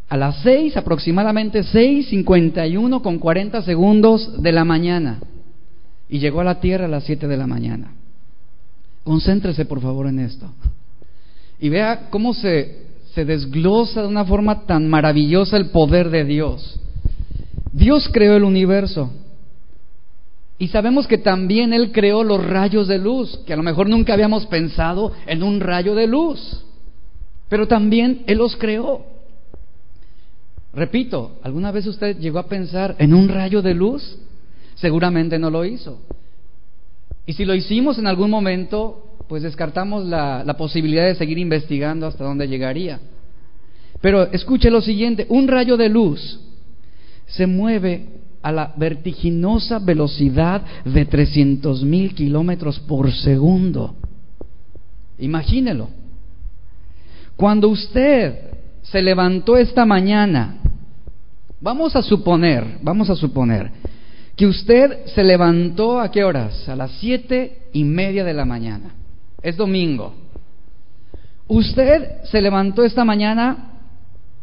A las 6, aproximadamente 6.51 con 40 segundos de la mañana y llegó a la tierra a las 7 de la mañana. Concéntrese por favor en esto. Y vea cómo se, se desglosa de una forma tan maravillosa el poder de Dios. Dios creó el universo. Y sabemos que también Él creó los rayos de luz, que a lo mejor nunca habíamos pensado en un rayo de luz. Pero también Él los creó. Repito, ¿alguna vez usted llegó a pensar en un rayo de luz? seguramente no lo hizo. Y si lo hicimos en algún momento, pues descartamos la, posibilidad de seguir investigando hasta dónde llegaría. Pero escuche lo siguiente, un rayo de luz se mueve a la vertiginosa velocidad de 300 mil kilómetros por segundo. Imagínelo. Cuando usted se levantó esta mañana, vamos a suponer, vamos a suponer que usted se levantó a qué horas? A las siete y media de la mañana. Es domingo. Usted se levantó esta mañana,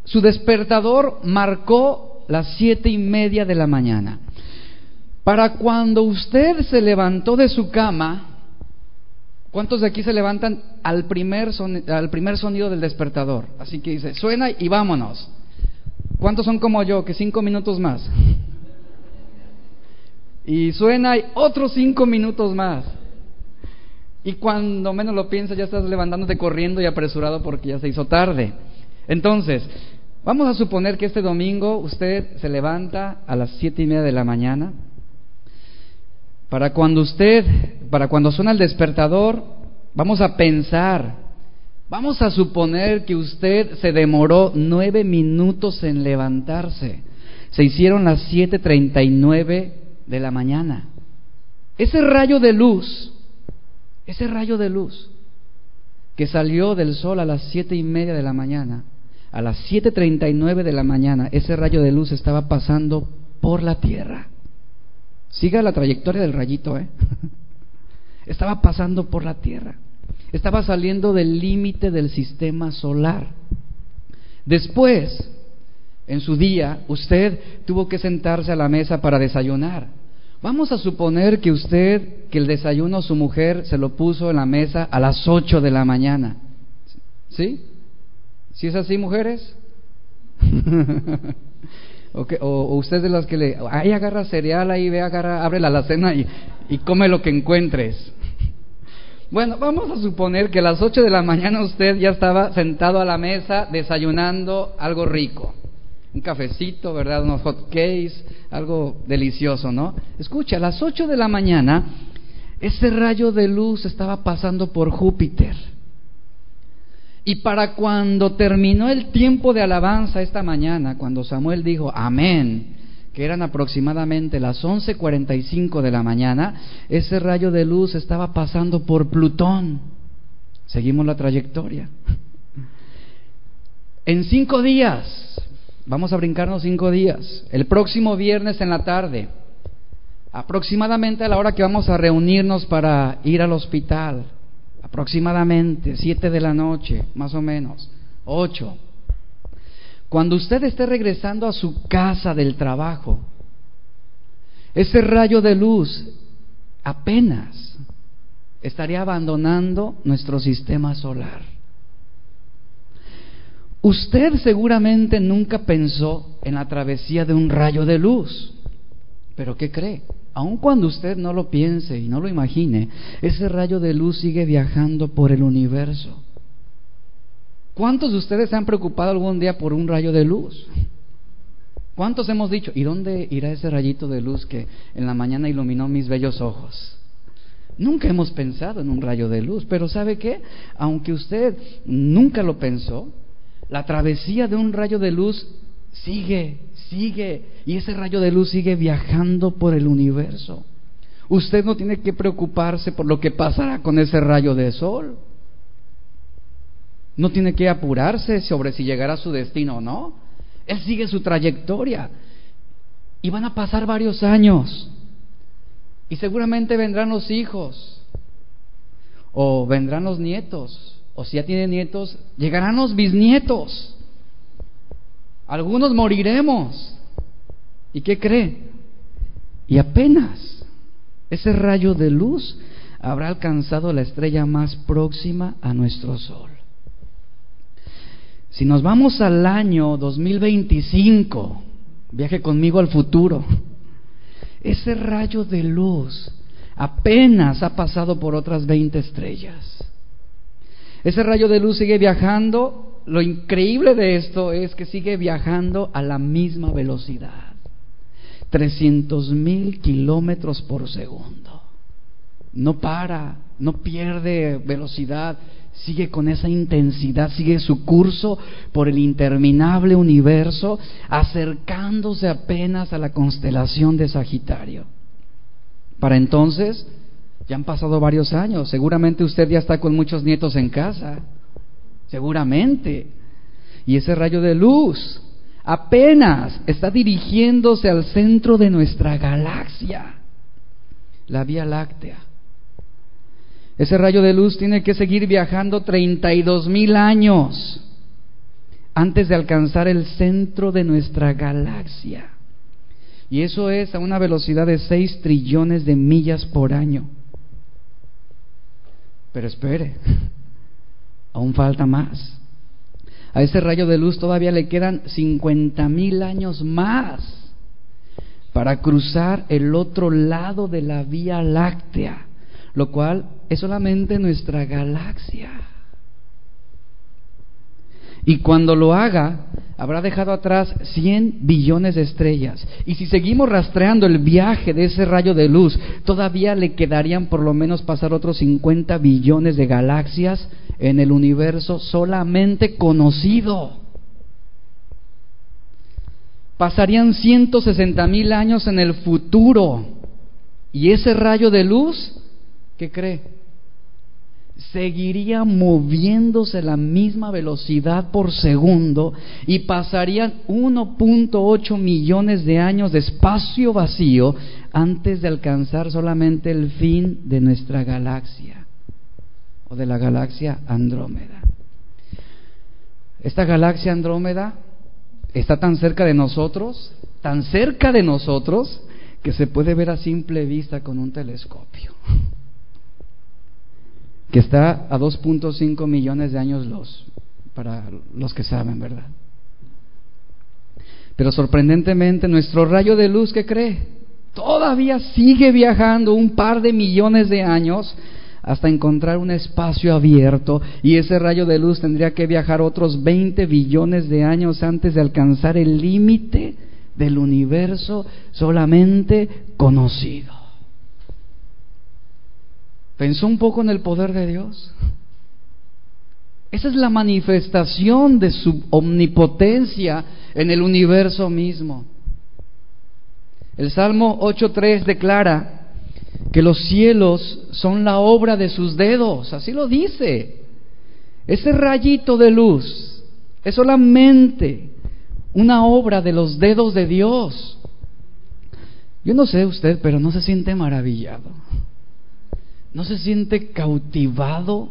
su despertador marcó las siete y media de la mañana. Para cuando usted se levantó de su cama, ¿cuántos de aquí se levantan al primer, al primer sonido del despertador? Así que dice, suena y vámonos. ¿Cuántos son como yo? Que cinco minutos más. Y suena y otros cinco minutos más. Y cuando menos lo piensas ya estás levantándote corriendo y apresurado porque ya se hizo tarde. Entonces, vamos a suponer que este domingo usted se levanta a las siete y media de la mañana. Para cuando usted, para cuando suena el despertador, vamos a pensar, vamos a suponer que usted se demoró nueve minutos en levantarse. Se hicieron las siete treinta y nueve de la mañana. Ese rayo de luz, ese rayo de luz que salió del sol a las siete y media de la mañana, a las siete treinta y nueve de la mañana, ese rayo de luz estaba pasando por la tierra. Siga la trayectoria del rayito, ¿eh? Estaba pasando por la tierra. Estaba saliendo del límite del sistema solar. Después, en su día, usted tuvo que sentarse a la mesa para desayunar. Vamos a suponer que usted, que el desayuno su mujer se lo puso en la mesa a las 8 de la mañana. ¿Sí? ¿Sí es así, mujeres? O, usted de las que le, ahí agarra cereal, ahí ve, agarra, abre la alacena y, y come lo que encuentres. Bueno, vamos a suponer que a las 8 de la mañana usted ya estaba sentado a la mesa desayunando algo rico. Un cafecito, ¿verdad? Unos hot cakes, algo delicioso, ¿no? Escucha, a las 8 de la mañana ese rayo de luz estaba pasando por Júpiter. Y para cuando terminó el tiempo de alabanza esta mañana, cuando Samuel dijo, amén, que eran aproximadamente las 11:45 de la mañana, ese rayo de luz estaba pasando por Plutón. Seguimos la trayectoria. En cinco días, vamos a brincarnos cinco días, el próximo viernes en la tarde, aproximadamente a la hora que vamos a reunirnos para ir al hospital, aproximadamente siete de la noche, más o menos, ocho. Cuando usted esté regresando a su casa del trabajo, ese rayo de luz apenas estaría abandonando nuestro sistema solar. Usted seguramente nunca pensó en la travesía de un rayo de luz, pero ¿qué cree? Aun cuando usted no lo piense y no lo imagine, ese rayo de luz sigue viajando por el universo. ¿Cuántos de ustedes se han preocupado algún día por un rayo de luz? ¿Cuántos hemos dicho, ¿y dónde irá ese rayito de luz que en la mañana iluminó mis bellos ojos? Nunca hemos pensado en un rayo de luz, pero ¿sabe qué? Aunque usted nunca lo pensó, la travesía de un rayo de luz sigue, sigue, y ese rayo de luz sigue viajando por el universo. Usted no tiene que preocuparse por lo que pasará con ese rayo de sol. No tiene que apurarse sobre si llegará a su destino o no. Él sigue su trayectoria. Y van a pasar varios años. Y seguramente vendrán los hijos. O vendrán los nietos. O si ya tiene nietos, llegarán los bisnietos. Algunos moriremos. ¿Y qué cree? Y apenas ese rayo de luz habrá alcanzado la estrella más próxima a nuestro sol. Si nos vamos al año 2025, viaje conmigo al futuro, ese rayo de luz apenas ha pasado por otras 20 estrellas. Ese rayo de luz sigue viajando. Lo increíble de esto es que sigue viajando a la misma velocidad. 300 mil kilómetros por segundo. No para, no pierde velocidad, sigue con esa intensidad, sigue su curso por el interminable universo, acercándose apenas a la constelación de Sagitario. Para entonces, ya han pasado varios años, seguramente usted ya está con muchos nietos en casa, seguramente. Y ese rayo de luz apenas está dirigiéndose al centro de nuestra galaxia, la Vía Láctea. Ese rayo de luz tiene que seguir viajando 32 mil años antes de alcanzar el centro de nuestra galaxia. Y eso es a una velocidad de 6 trillones de millas por año. Pero espere, aún falta más. A ese rayo de luz todavía le quedan 50 mil años más para cruzar el otro lado de la Vía Láctea lo cual es solamente nuestra galaxia. Y cuando lo haga, habrá dejado atrás 100 billones de estrellas. Y si seguimos rastreando el viaje de ese rayo de luz, todavía le quedarían por lo menos pasar otros 50 billones de galaxias en el universo solamente conocido. Pasarían 160 mil años en el futuro. Y ese rayo de luz ¿qué cree? Seguiría moviéndose a la misma velocidad por segundo y pasarían 1.8 millones de años de espacio vacío antes de alcanzar solamente el fin de nuestra galaxia o de la galaxia Andrómeda. Esta galaxia Andrómeda está tan cerca de nosotros, tan cerca de nosotros, que se puede ver a simple vista con un telescopio que está a 2.5 millones de años luz, para los que saben, ¿verdad? Pero sorprendentemente nuestro rayo de luz, ¿qué cree? Todavía sigue viajando un par de millones de años hasta encontrar un espacio abierto y ese rayo de luz tendría que viajar otros 20 billones de años antes de alcanzar el límite del universo solamente conocido. ¿Pensó un poco en el poder de Dios? Esa es la manifestación de su omnipotencia en el universo mismo. El Salmo 8.3 declara, que los cielos son la obra de sus dedos, así lo dice. Ese rayito de luz es solamente una obra de los dedos de Dios. Yo no sé usted, pero no se siente maravillado. ¿No se siente cautivado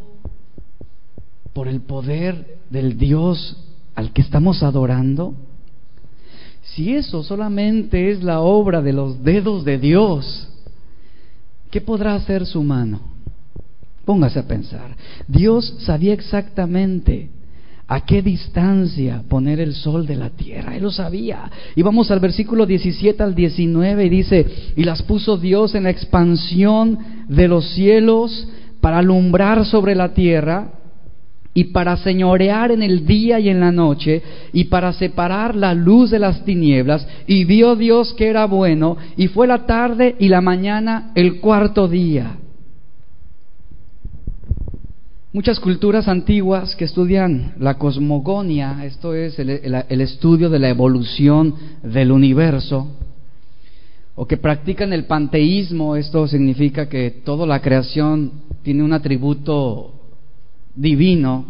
por el poder del Dios al que estamos adorando? Si eso solamente es la obra de los dedos de Dios, ¿qué podrá hacer su mano? Póngase a pensar. Dios sabía exactamente a qué distancia poner el sol de la tierra. Él lo sabía. Y vamos al versículo 17 al 19 y dice, y las puso Dios en la expansión de los cielos para alumbrar sobre la tierra y para señorear en el día y en la noche, y para separar la luz de las tinieblas, y vio Dios que era bueno, y fue la tarde y la mañana el cuarto día. Muchas culturas antiguas que estudian la cosmogonia, esto es el, el estudio de la evolución del universo, o que practican el panteísmo, esto significa que toda la creación tiene un atributo divino,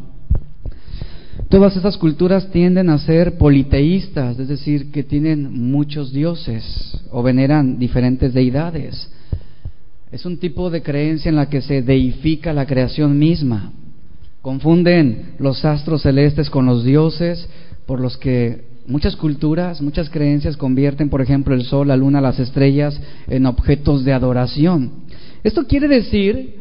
todas esas culturas tienden a ser politeístas, es decir, que tienen muchos dioses o veneran diferentes deidades. Es un tipo de creencia en la que se deifica la creación misma. Confunden los astros celestes con los dioses, por los que muchas culturas, muchas creencias convierten, por ejemplo, el sol, la luna, las estrellas en objetos de adoración. Esto quiere decir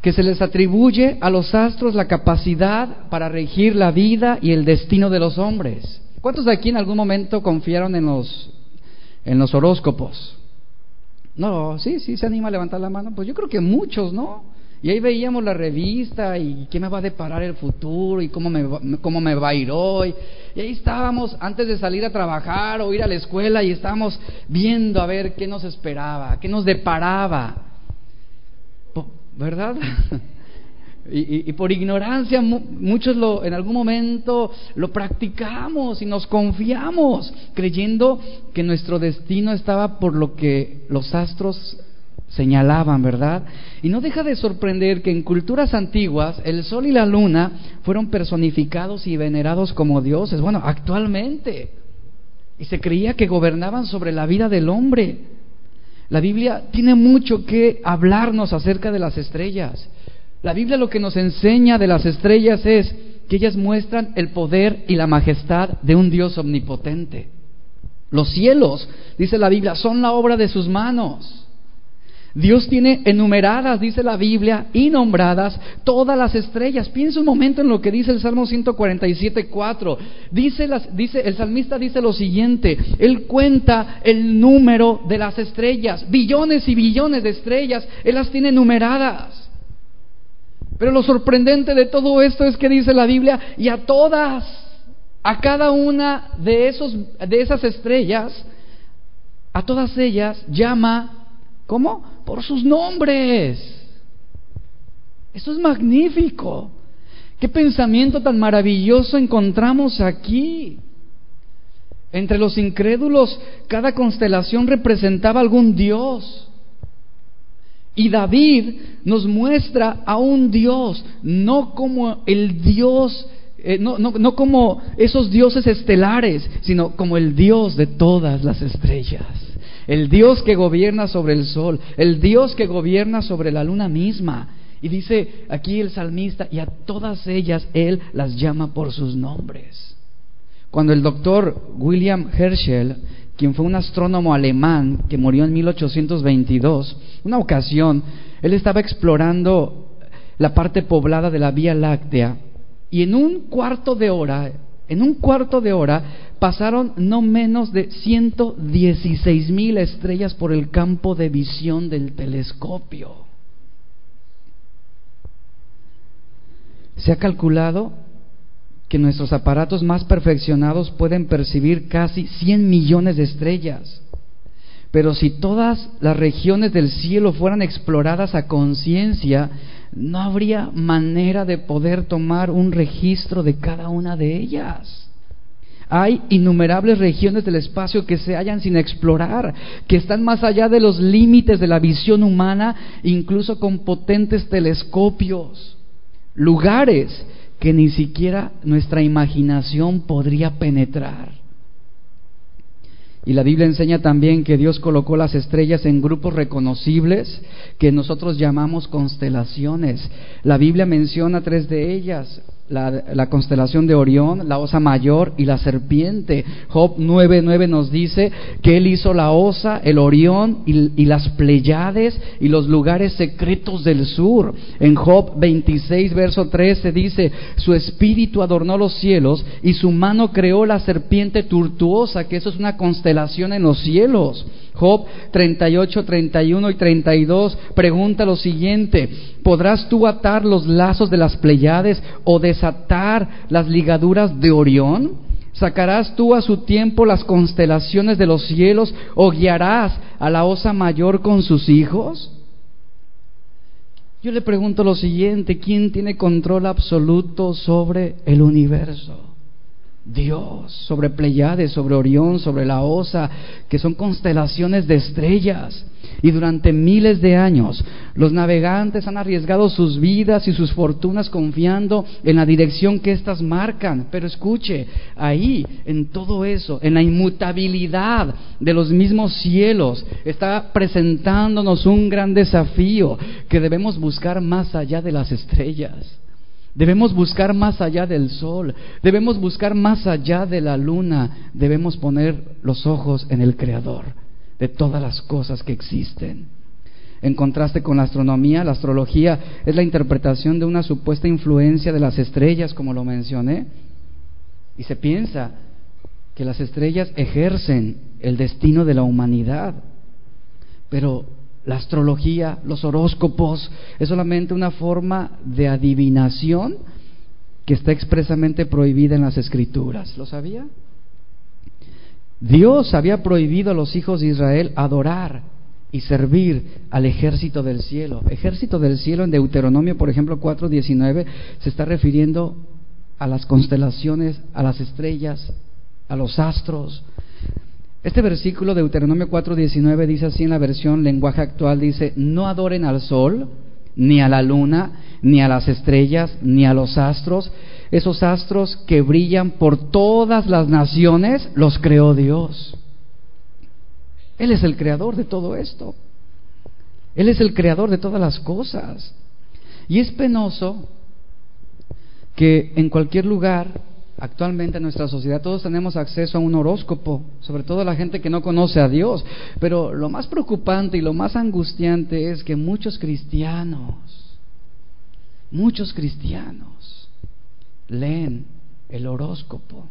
que se les atribuye a los astros la capacidad para regir la vida y el destino de los hombres. ¿Cuántos de aquí en algún momento confiaron en los, en los horóscopos? No, sí, sí, se anima a levantar la mano. Pues yo creo que muchos, ¿no? Y ahí veíamos la revista y qué me va a deparar el futuro y cómo me, cómo me va a ir hoy. Y ahí estábamos antes de salir a trabajar o ir a la escuela y estábamos viendo a ver qué nos esperaba, qué nos deparaba. ¿verdad? Y, por ignorancia muchos lo, en algún momento lo practicamos y nos confiamos creyendo que nuestro destino estaba por lo que los astros señalaban, ¿verdad? Y no deja de sorprender que en culturas antiguas el sol y la luna fueron personificados y venerados como dioses, bueno, actualmente. Y se creía que gobernaban sobre la vida del hombre. La Biblia tiene mucho que hablarnos acerca de las estrellas. La Biblia lo que nos enseña de las estrellas es que ellas muestran el poder y la majestad de un Dios omnipotente. Los cielos, dice la Biblia, son la obra de sus manos. Dios tiene enumeradas, dice la Biblia, y nombradas todas las estrellas. Piensa un momento en lo que dice el Salmo 147, 4. Dice, dice, el salmista dice lo siguiente, él cuenta el número de las estrellas, billones y billones de estrellas, él las tiene numeradas. Pero lo sorprendente de todo esto es que dice la Biblia, y a todas, a cada una de, esos, de esas estrellas, a todas ellas llama ¿Cómo? Por sus nombres. Eso es magnífico. Qué pensamiento tan maravilloso encontramos aquí. Entre los incrédulos, cada constelación representaba algún dios. Y David nos muestra a un Dios, no como el Dios, eh, no, no, no como esos dioses estelares, sino como el Dios de todas las estrellas el Dios que gobierna sobre el sol, el Dios que gobierna sobre la luna misma. Y dice aquí el salmista, y a todas ellas Él las llama por sus nombres. Cuando el doctor William Herschel, quien fue un astrónomo alemán que murió en 1822, una ocasión, él estaba explorando la parte poblada de la Vía Láctea y en un cuarto de hora En un cuarto de hora pasaron no menos de 116 mil estrellas por el campo de visión del telescopio. Se ha calculado que nuestros aparatos más perfeccionados pueden percibir casi 100 millones de estrellas. Pero si todas las regiones del cielo fueran exploradas a conciencia, no habría manera de poder tomar un registro de cada una de ellas. Hay innumerables regiones del espacio que se hallan sin explorar, que están más allá de los límites de la visión humana, incluso con potentes telescopios. Lugares que ni siquiera nuestra imaginación podría penetrar. Y la Biblia enseña también que Dios colocó las estrellas en grupos reconocibles que nosotros llamamos constelaciones. La Biblia menciona tres de ellas la, constelación de Orión, la osa mayor y la serpiente. Job 9.9 nos dice que él hizo la osa, el Orión y, las Pleiades y los lugares secretos del sur. En Job 26, verso 13 dice, su espíritu adornó los cielos y su mano creó la serpiente tortuosa, que eso es una constelación en los cielos. Job 38, 31 y 32 pregunta lo siguiente, ¿podrás tú atar los lazos de las Pleiades o desatar las ligaduras de Orión? ¿Sacarás tú a su tiempo las constelaciones de los cielos o guiarás a la osa mayor con sus hijos? Yo le pregunto lo siguiente, ¿quién tiene control absoluto sobre el universo? Dios, sobre Pleiades, sobre Orión, sobre la Osa, que son constelaciones de estrellas. Y durante miles de años los navegantes han arriesgado sus vidas y sus fortunas confiando en la dirección que éstas marcan. Pero escuche, ahí, en todo eso, en la inmutabilidad de los mismos cielos, está presentándonos un gran desafío que debemos buscar más allá de las estrellas. Debemos buscar más allá del sol, debemos buscar más allá de la luna, debemos poner los ojos en el Creador de todas las cosas que existen. En contraste con la astronomía, la astrología es la interpretación de una supuesta influencia de las estrellas, como lo mencioné, y se piensa que las estrellas ejercen el destino de la humanidad, pero la astrología, los horóscopos, es solamente una forma de adivinación que está expresamente prohibida en las escrituras. ¿Lo sabía? Dios había prohibido a los hijos de Israel adorar y servir al ejército del cielo. Ejército del cielo en Deuteronomio, por ejemplo, 4.19, se está refiriendo a las constelaciones, a las estrellas, a los astros, este versículo de Deuteronomio 4:19 dice así en la versión lenguaje actual, dice, no adoren al sol, ni a la luna, ni a las estrellas, ni a los astros. Esos astros que brillan por todas las naciones los creó Dios. Él es el creador de todo esto. Él es el creador de todas las cosas. Y es penoso que en cualquier lugar Actualmente en nuestra sociedad todos tenemos acceso a un horóscopo, sobre todo la gente que no conoce a Dios. Pero lo más preocupante y lo más angustiante es que muchos cristianos, muchos cristianos leen el horóscopo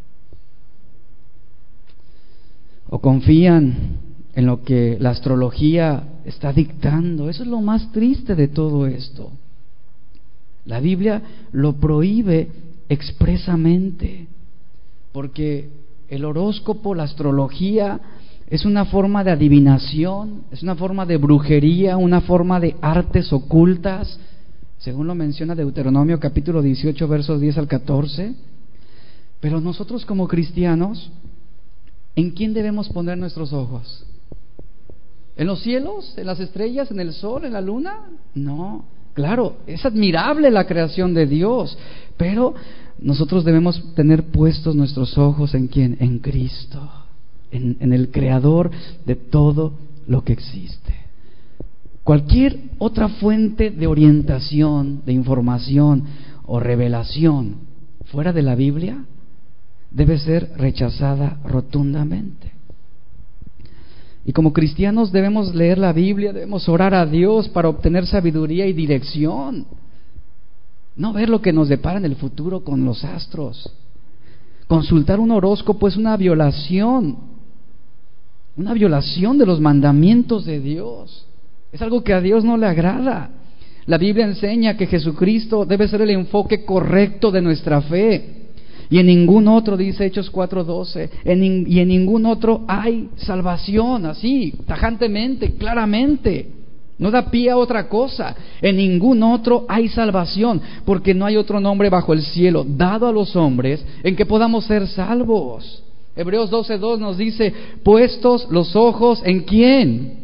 o confían en lo que la astrología está dictando. Eso es lo más triste de todo esto. La Biblia lo prohíbe expresamente, porque el horóscopo, la astrología, es una forma de adivinación, es una forma de brujería, una forma de artes ocultas, según lo menciona Deuteronomio capítulo 18 versos 10 al 14. Pero nosotros como cristianos, ¿en quién debemos poner nuestros ojos? ¿En los cielos? ¿En las estrellas? ¿En el sol? ¿En la luna? No. Claro, es admirable la creación de Dios, pero nosotros debemos tener puestos nuestros ojos en quién? En Cristo, en, en el creador de todo lo que existe. Cualquier otra fuente de orientación, de información o revelación fuera de la Biblia debe ser rechazada rotundamente. Y como cristianos debemos leer la Biblia, debemos orar a Dios para obtener sabiduría y dirección. No ver lo que nos depara en el futuro con los astros, Consultar un horóscopo es una violación, una violación de los mandamientos de Dios. Es algo que a Dios no le agrada. La Biblia enseña que Jesucristo debe ser el enfoque correcto de nuestra fe. Y en ningún otro, dice Hechos 4:12, y en ningún otro hay salvación, así, tajantemente, claramente. No da pie a otra cosa. En ningún otro hay salvación, porque no hay otro nombre bajo el cielo dado a los hombres en que podamos ser salvos. Hebreos 12:2 nos dice, puestos los ojos en quién?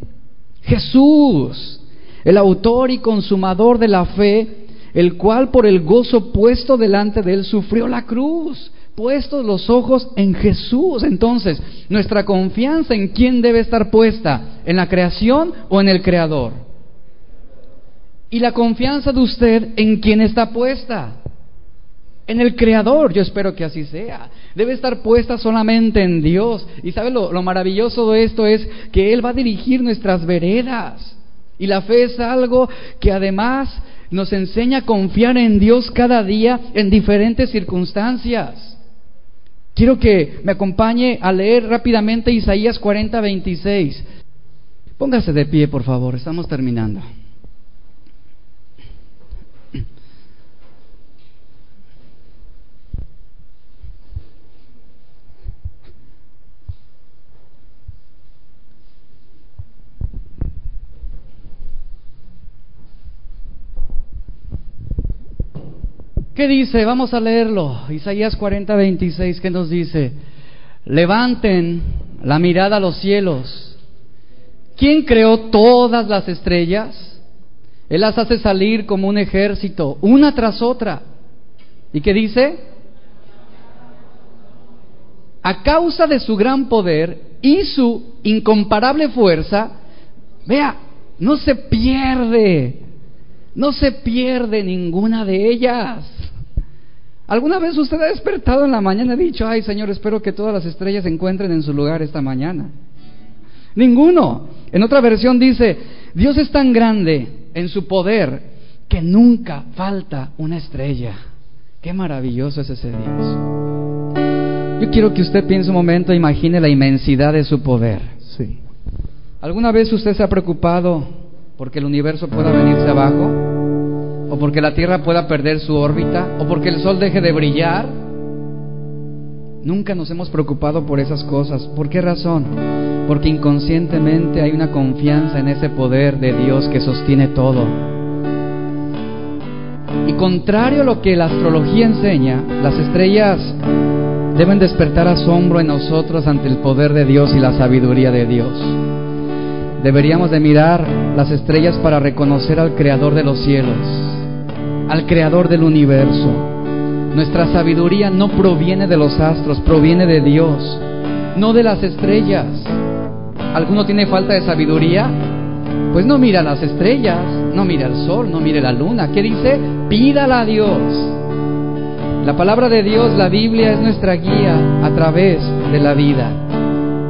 Jesús, el autor y consumador de la fe, el cual por el gozo puesto delante de él sufrió la cruz, puestos los ojos en Jesús. Entonces, nuestra confianza en quién debe estar puesta, en la creación o en el creador. Y la confianza de usted en quién está puesta, en el Creador, yo espero que así sea. Debe estar puesta solamente en Dios. Y sabe lo, lo, maravilloso de esto es que Él va a dirigir nuestras veredas. Y la fe es algo que además nos enseña a confiar en Dios cada día en diferentes circunstancias. Quiero que me acompañe a leer rápidamente Isaías 40, 26. Póngase de pie, por favor, estamos terminando. ¿Qué dice? Vamos a leerlo. Isaías 40, 26, ¿qué nos dice? Levanten la mirada a los cielos. ¿Quién creó todas las estrellas? Él las hace salir como un ejército, una tras otra. ¿Y qué dice? A causa de su gran poder y su incomparable fuerza, vea, no se pierde, no se pierde ninguna de ellas. ¿Alguna vez usted ha despertado en la mañana y ha dicho, ay Señor, espero que todas las estrellas se encuentren en su lugar esta mañana? Ninguno. En otra versión dice, Dios es tan grande en su poder que nunca falta una estrella. Qué maravilloso es ese Dios. Yo quiero que usted piense un momento, imagine la inmensidad de su poder. Sí. ¿Alguna vez usted se ha preocupado porque el universo pueda venirse abajo? O porque la Tierra pueda perder su órbita, o porque el Sol deje de brillar. Nunca nos hemos preocupado por esas cosas. ¿Por qué razón? Porque inconscientemente hay una confianza en ese poder de Dios que sostiene todo. Y contrario a lo que la astrología enseña, las estrellas deben despertar asombro en nosotros ante el poder de Dios y la sabiduría de Dios. Deberíamos de mirar las estrellas para reconocer al Creador de los cielos al creador del universo. Nuestra sabiduría no proviene de los astros, proviene de Dios, no de las estrellas. ¿Alguno tiene falta de sabiduría? Pues no mira las estrellas, no mira el sol, no mire la luna. ¿Qué dice? Pídala a Dios. La palabra de Dios, la Biblia, es nuestra guía a través de la vida.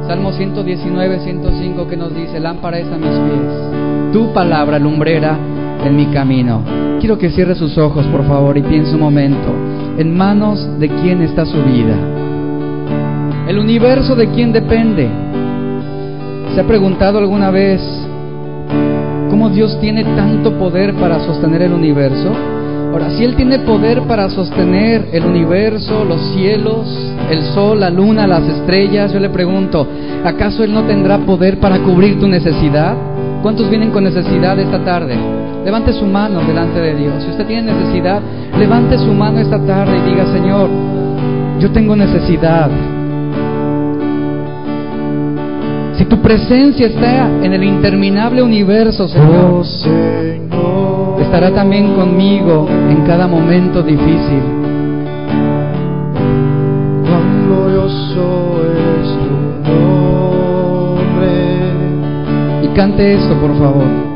Salmo 119, 105 que nos dice, lámpara es a mis pies, tu palabra lumbrera en mi camino. Quiero que cierre sus ojos, por favor, y piense un momento. ¿En manos de quién está su vida? ¿El universo de quién depende? ¿Se ha preguntado alguna vez cómo Dios tiene tanto poder para sostener el universo? Ahora, si Él tiene poder para sostener el universo, los cielos, el sol, la luna, las estrellas, yo le pregunto, ¿acaso Él no tendrá poder para cubrir tu necesidad? ¿Cuántos vienen con necesidad esta tarde? Levante su mano delante de Dios. Si usted tiene necesidad, levante su mano esta tarde y diga, Señor, yo tengo necesidad. Si tu presencia está en el interminable universo, Señor, oh, estará también conmigo en cada momento difícil. Y cante esto, por favor.